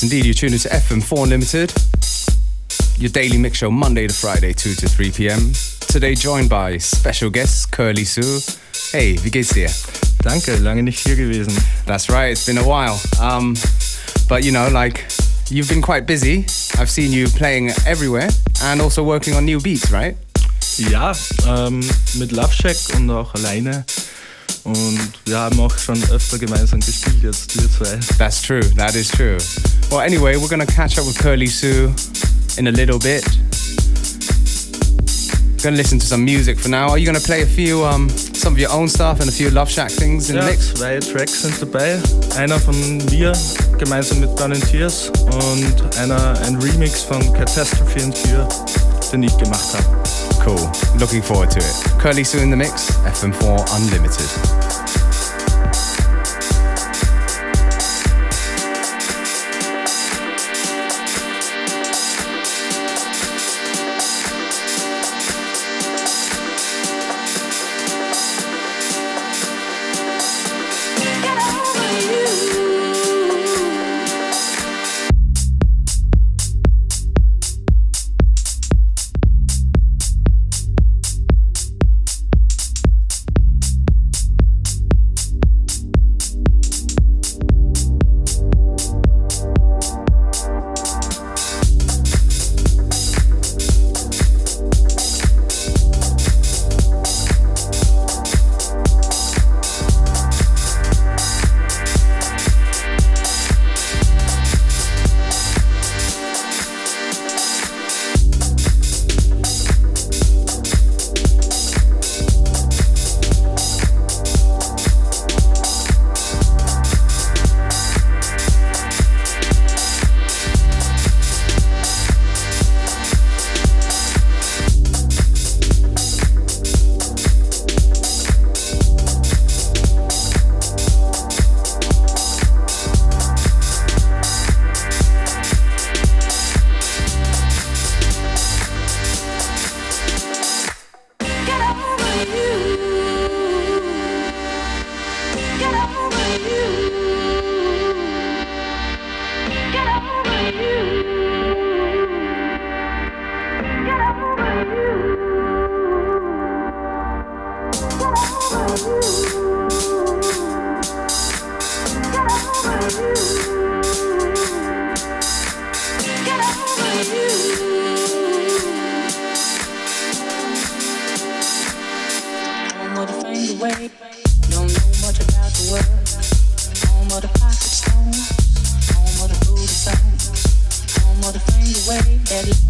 Yes, indeed, you're tuned to FM4 Unlimited, your daily mix show Monday to Friday, 2 to 3 p.m. Today joined by special guest Curly Sue. Hey, wie geht's dir? Danke, lange nicht hier gewesen. That's right, it's been a while. Um, but you know, like, you've been quite busy. I've seen you playing everywhere and also working on new beats, right? Ja, ähm, mit Love Shack und auch alleine. Und wir haben auch schon öfter gemeinsam gespielt, jetzt wir zwei. That's true, that is true. Well, anyway, we're gonna catch up with Curly Sue in a little bit. Gonna listen to some music for now. Are you gonna play a few, um, some of your own stuff and a few Love Shack things in ja, the mix? zwei Tracks sind dabei. Einer von mir gemeinsam mit Tears und einer ein Remix von Catastrophe and Fear, den ich gemacht habe. Cool. Looking forward to it. Curly Sue in the mix, FM4 Unlimited.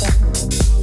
Thank you.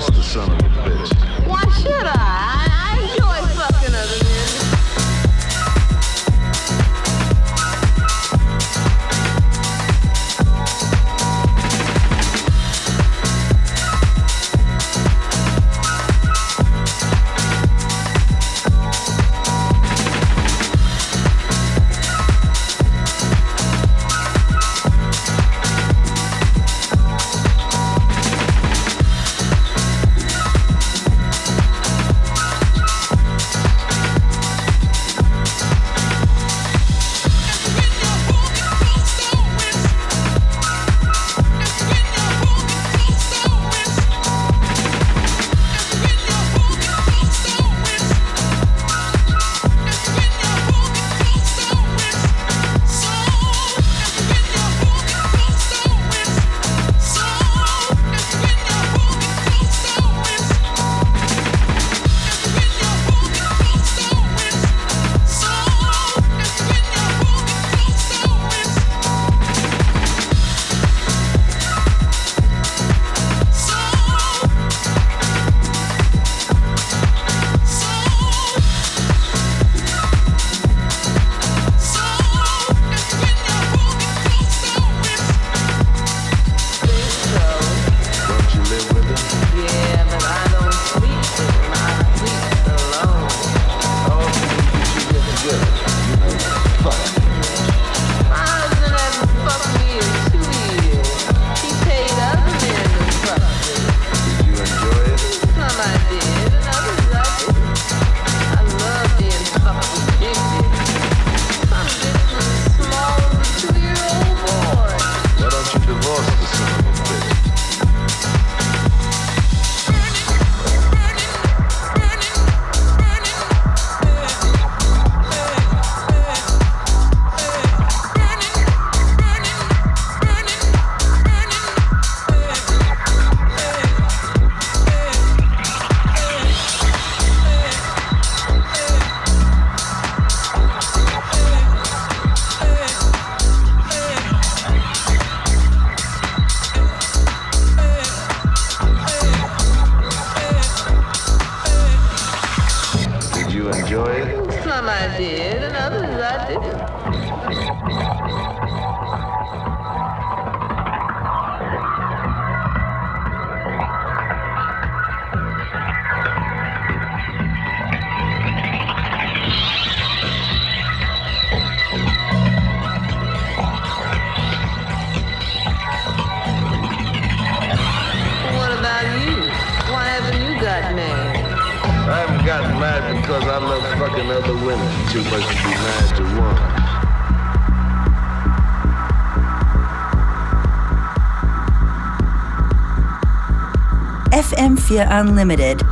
FM4 Unlimited. Hot.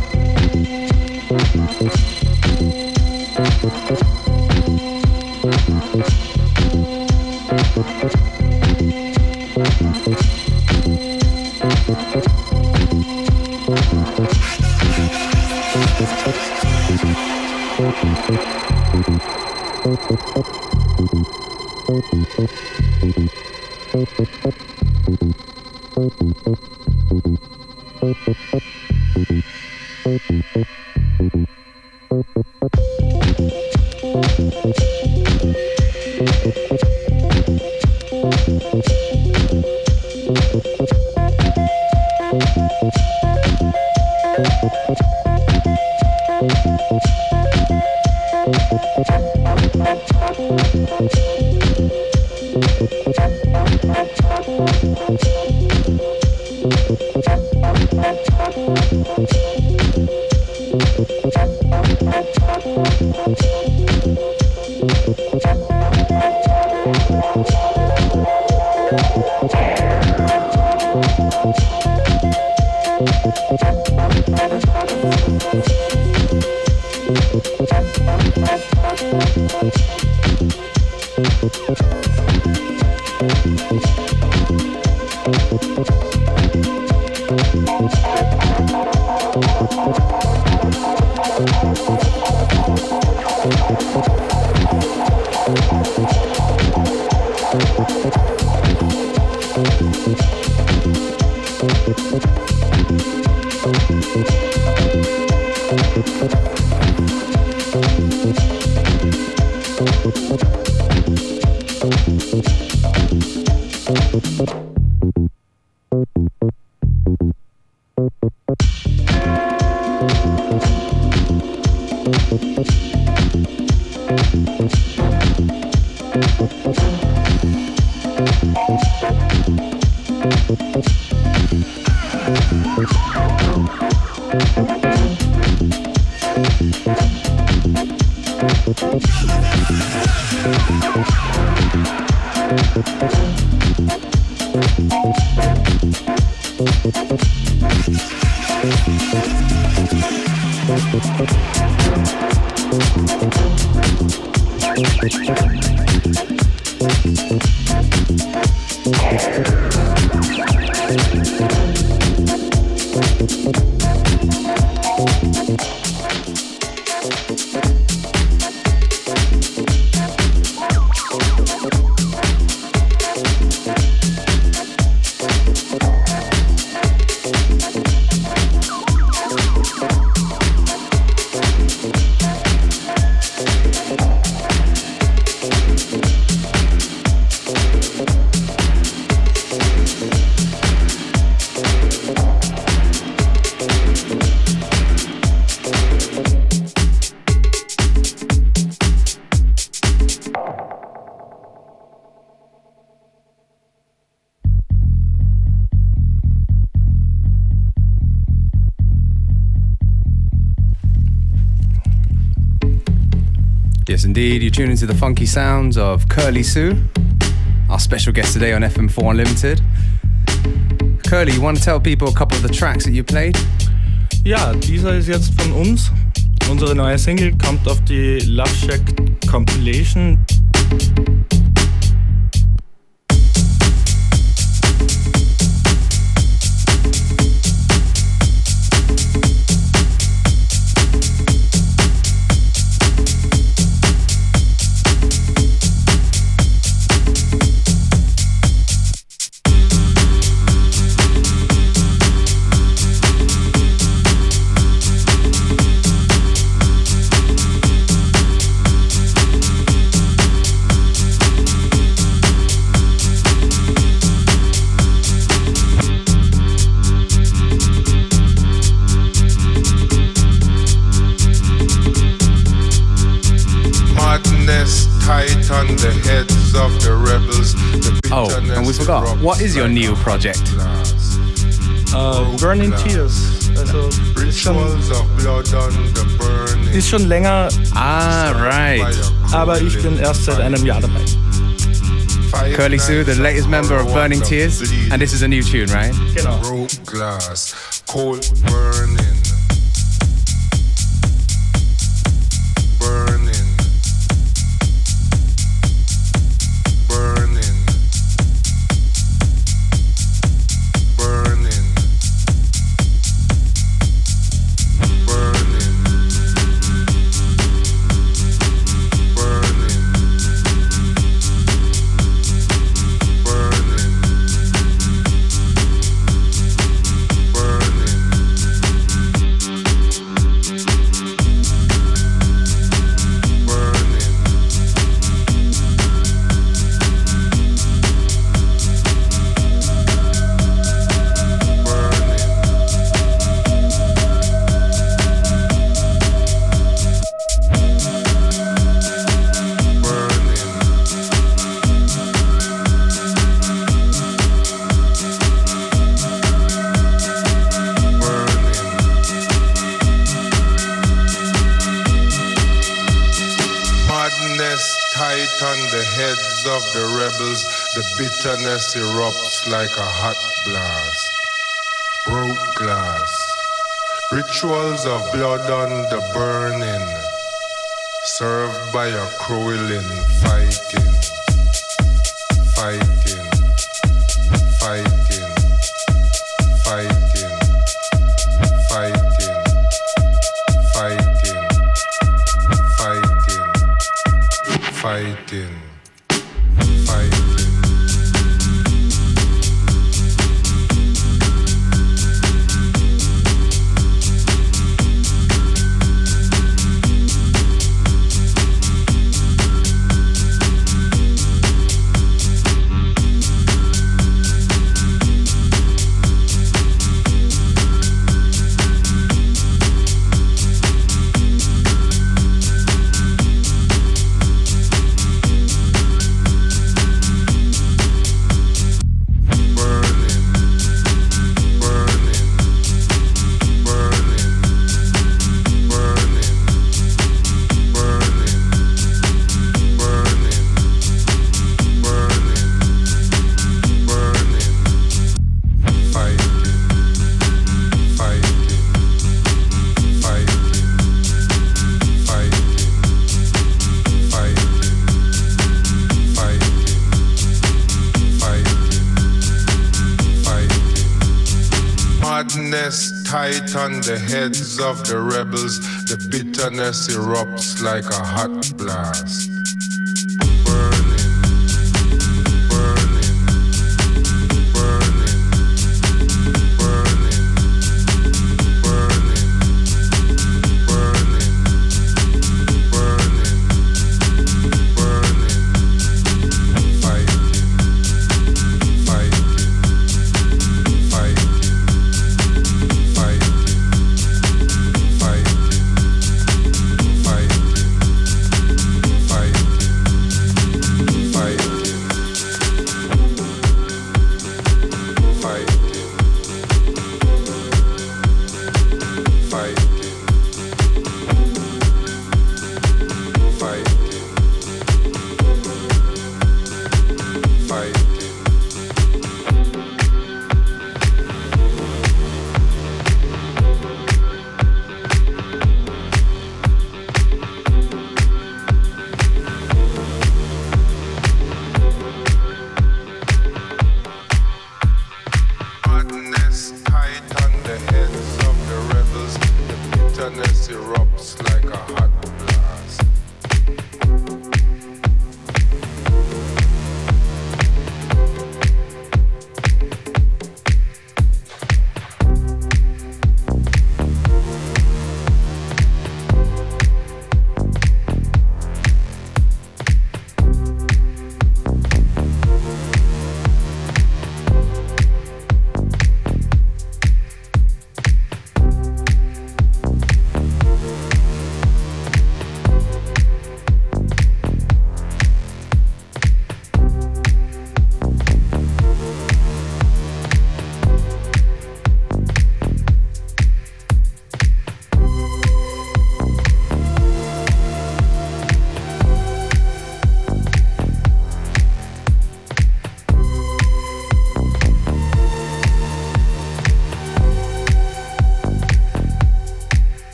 Yes, the funky sounds of Curly Sue, our special guest today on FM4 Unlimited. Curly, you want to tell people a couple of the tracks that you played? Ja, dieser ist jetzt von uns. Unsere neue Single kommt auf die Love Shack Compilation. What is your new project? Äh, Burning Tears. Also ist schon, ist schon länger, Ah, right. aber ich bin erst seit einem Jahr dabei. Curly Sue, the latest member of Burning Tears, and this is a new tune, right? Genau. Madness tight on the heads of the rebels. The bitterness erupts like a hot blast. Broke glass. Rituals of blood on the burning. Served by a crowing. Fighting. Fighting. Fighting. Madness tight on the heads of the rebels. The bitterness erupts like a hot blast.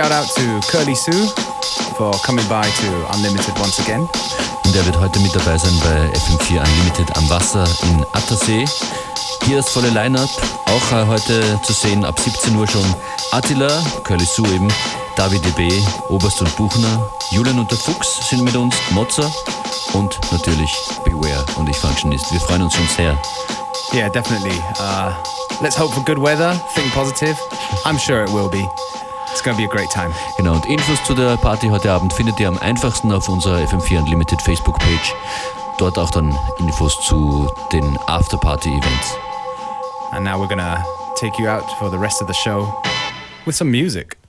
Shout out to Curly Sue for coming by to Unlimited once again. Und er wird heute mit dabei sein bei FM4 Unlimited am Wasser in Attersee. Hier das volle Line-Up, auch äh, heute zu sehen ab 17 Uhr schon Attila, Curly Sue eben, David DB, Oberst und Buchner, Julian und der Fuchs sind mit uns, Mozza und natürlich Beware und ich Functionist. Wir freuen uns schon sehr. Yeah, definitely. Uh, let's hope for good weather. Think positive. I'm sure it will be. It's to be a great time. Genau, und Infos zu der Party heute Abend findet ihr am einfachsten auf unserer FM4 Unlimited Facebook-Page. Dort auch dann Infos zu den After-Party-Events. And now we're to take you out for the rest of the show with some music.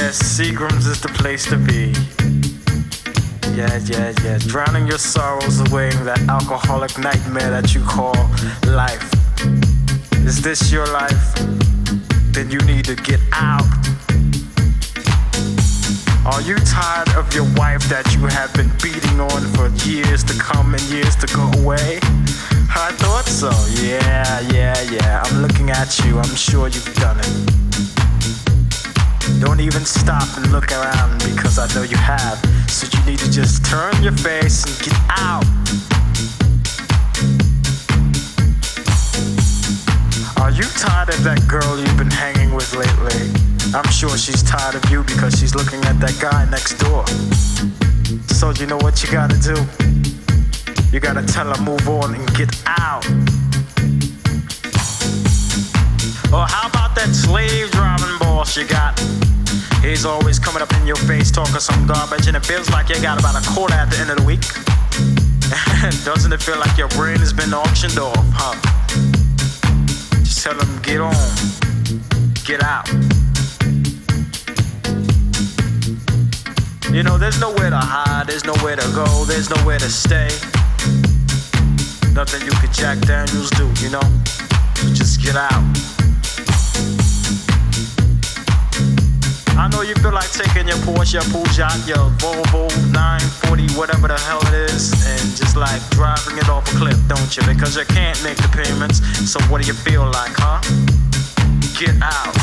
Yes, Seagram's is the place to be. Yeah, yeah, yeah. Drowning your sorrows away in that alcoholic nightmare that you call life. Is this your life? Then you need to get out. Are you tired of your wife that you have been beating on for years to come and years to go away? I thought so. Yeah, yeah, yeah. I'm looking at you. I'm sure you've done it. Don't even stop and look around because I know you have. So you need to just turn your face and get out. Are you tired of that girl you've been hanging with lately? I'm sure she's tired of you because she's looking at that guy next door. So you know what you gotta do? You gotta tell her move on and get out. Or how about that slave driving boss you got? He's always coming up in your face talking some garbage and it feels like you got about a quarter at the end of the week. Doesn't it feel like your brain has been auctioned off, huh? Just tell him get on, get out. You know, there's nowhere to hide, there's nowhere to go, there's nowhere to stay. Nothing you could Jack Daniels do, you know? So just get out. You feel like taking your Porsche, your Peugeot, your Volvo 940, whatever the hell it is, and just like driving it off a cliff, don't you? Because you can't make the payments. So what do you feel like, huh? Get out.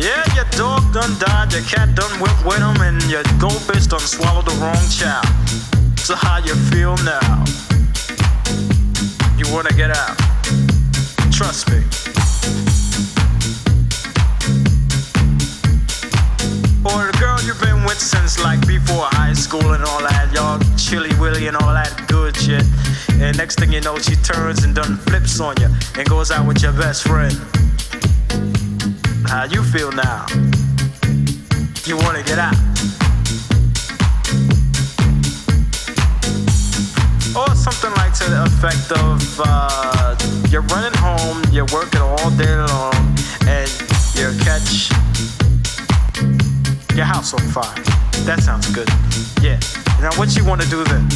Yeah, your dog done died, your cat done went with him, and your goldfish done swallowed the wrong child. So how you feel now? You wanna get out? Trust me. You've been with since like before high school and all that, y'all chilly willy and all that good shit. And next thing you know, she turns and done flips on you and goes out with your best friend. How you feel now? You wanna get out? Or something like to the effect of uh, you're running home, you're working all day long, and you catch your house on fire. That sounds good. Yeah. Now, what you want to do then?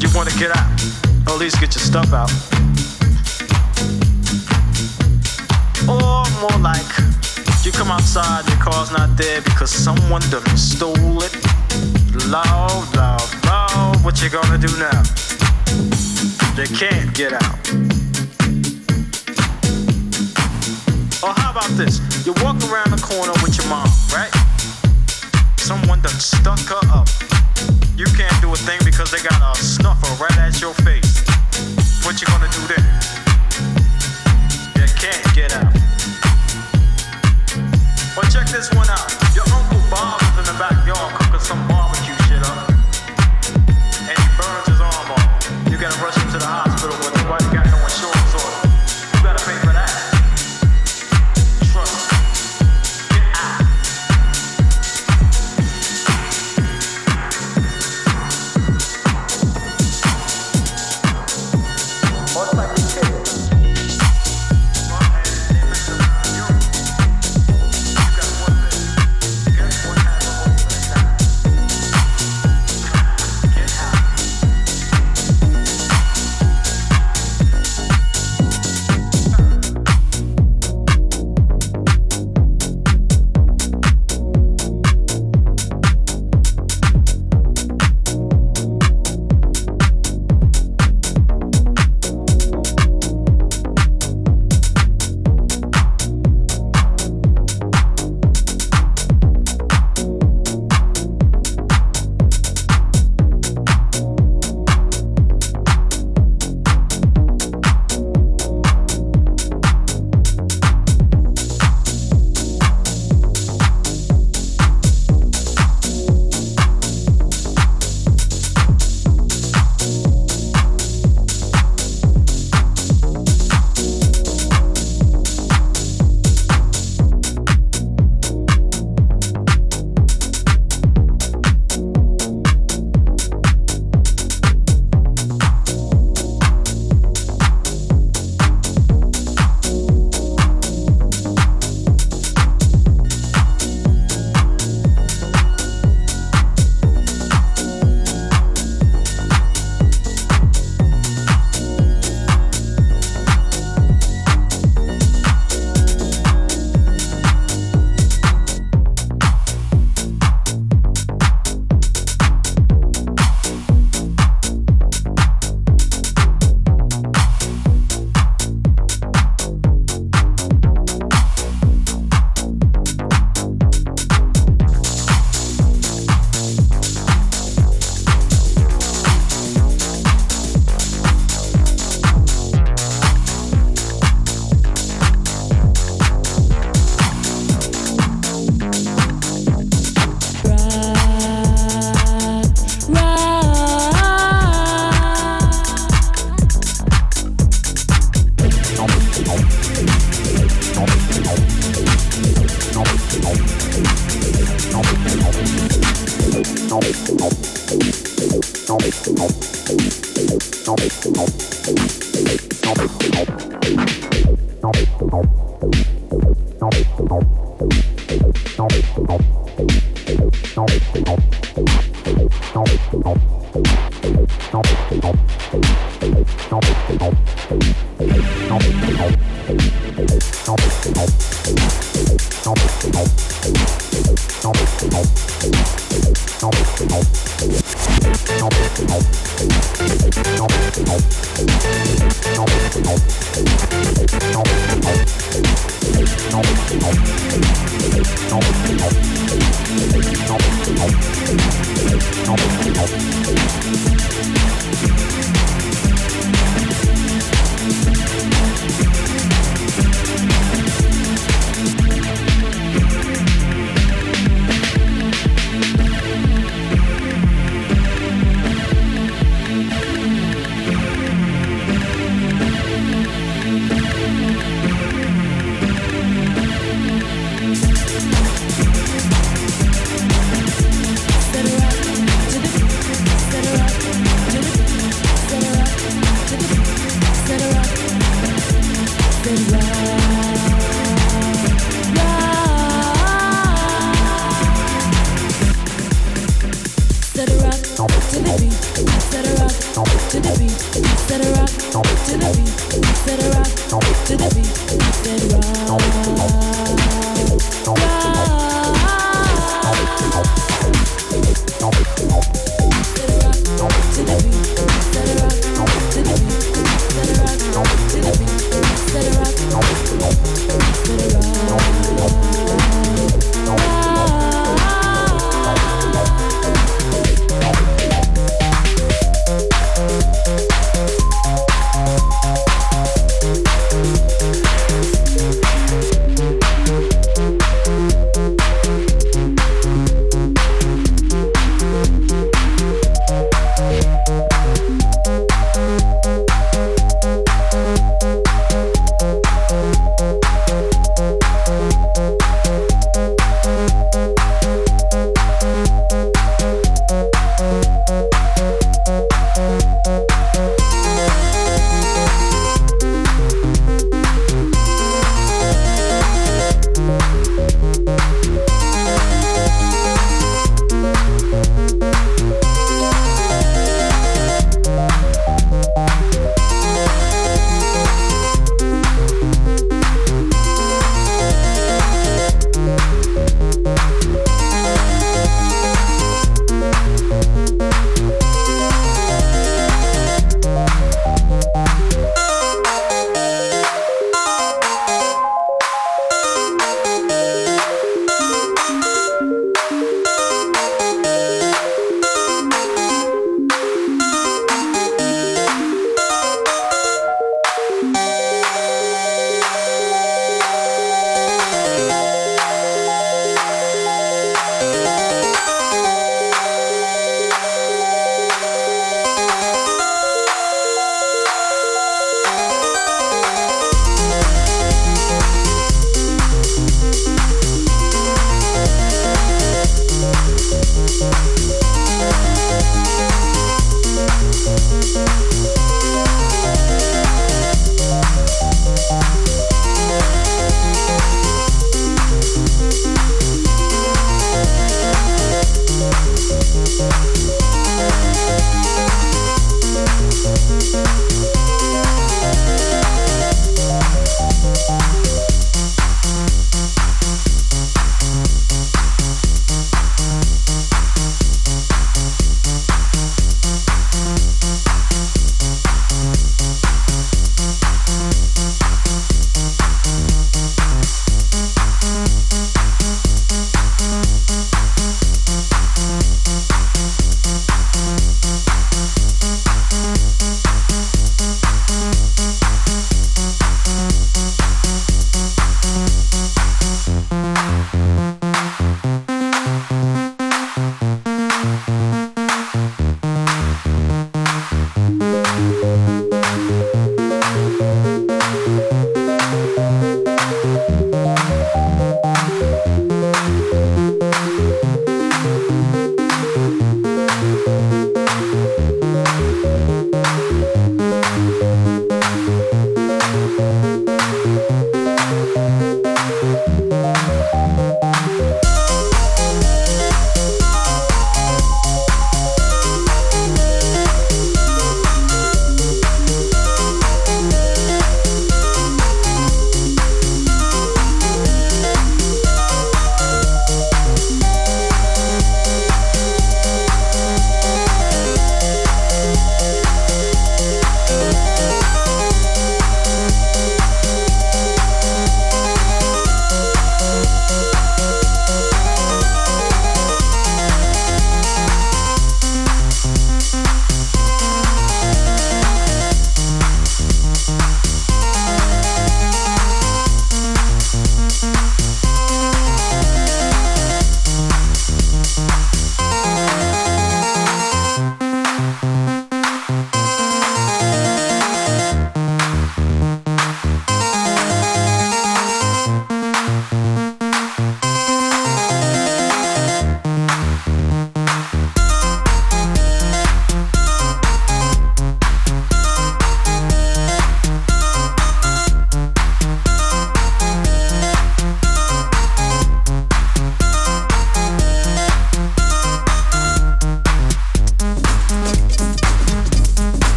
You want to get out, or at least get your stuff out. Or more like, you come outside, your car's not there because someone done stole it. Loud, loud, loud. What you gonna do now? They can't get out. Or how about this? You walk around the corner with your mom, right? Someone done stuck her up. You can't do a thing because they got a snuffer right at your face. What you gonna do then? You can't get out. Well, check this one out. Your Uncle Bob